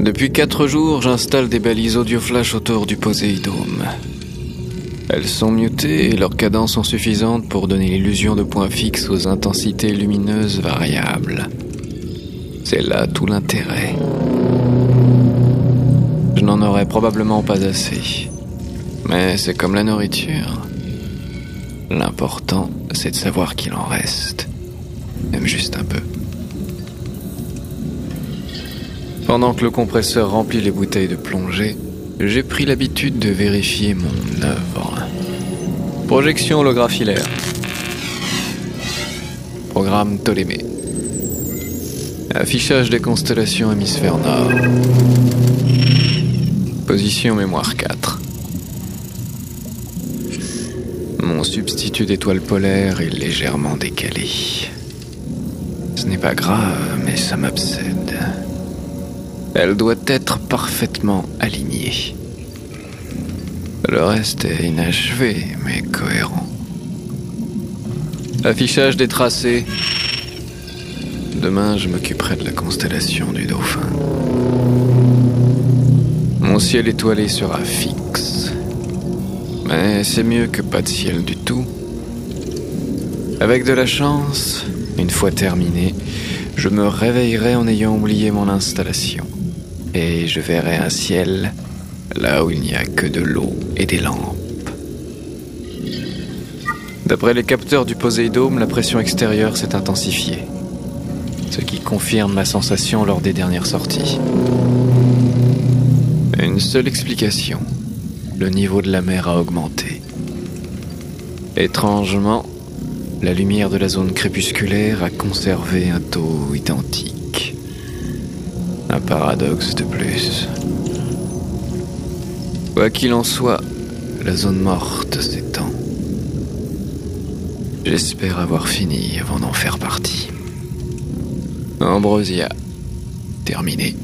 Depuis quatre jours, j'installe des balises audio flash autour du Poséidome. Elles sont mutées et leurs cadences sont suffisantes pour donner l'illusion de points fixes aux intensités lumineuses variables. C'est là tout l'intérêt. Je n'en aurais probablement pas assez. Mais c'est comme la nourriture. L'important, c'est de savoir qu'il en reste. Même juste un peu. Pendant que le compresseur remplit les bouteilles de plongée, j'ai pris l'habitude de vérifier mon œuvre. Projection holographilaire. Programme Ptolémée. Affichage des constellations hémisphère nord. Position mémoire 4. Mon substitut d'étoile polaire est légèrement décalé. Ce n'est pas grave, mais ça m'obsède. Elle doit être parfaitement alignée. Le reste est inachevé, mais cohérent. Affichage des tracés. Demain, je m'occuperai de la constellation du dauphin. Mon ciel étoilé sera fixe. Mais c'est mieux que pas de ciel du tout. Avec de la chance, une fois terminé, je me réveillerai en ayant oublié mon installation. Et je verrai un ciel là où il n'y a que de l'eau et des lampes. D'après les capteurs du Poséidome, la pression extérieure s'est intensifiée, ce qui confirme ma sensation lors des dernières sorties. Une seule explication, le niveau de la mer a augmenté. Étrangement, la lumière de la zone crépusculaire a conservé un taux identique. Paradoxe de plus. Quoi qu'il en soit, la zone morte s'étend. J'espère avoir fini avant d'en faire partie. Ambrosia, terminé.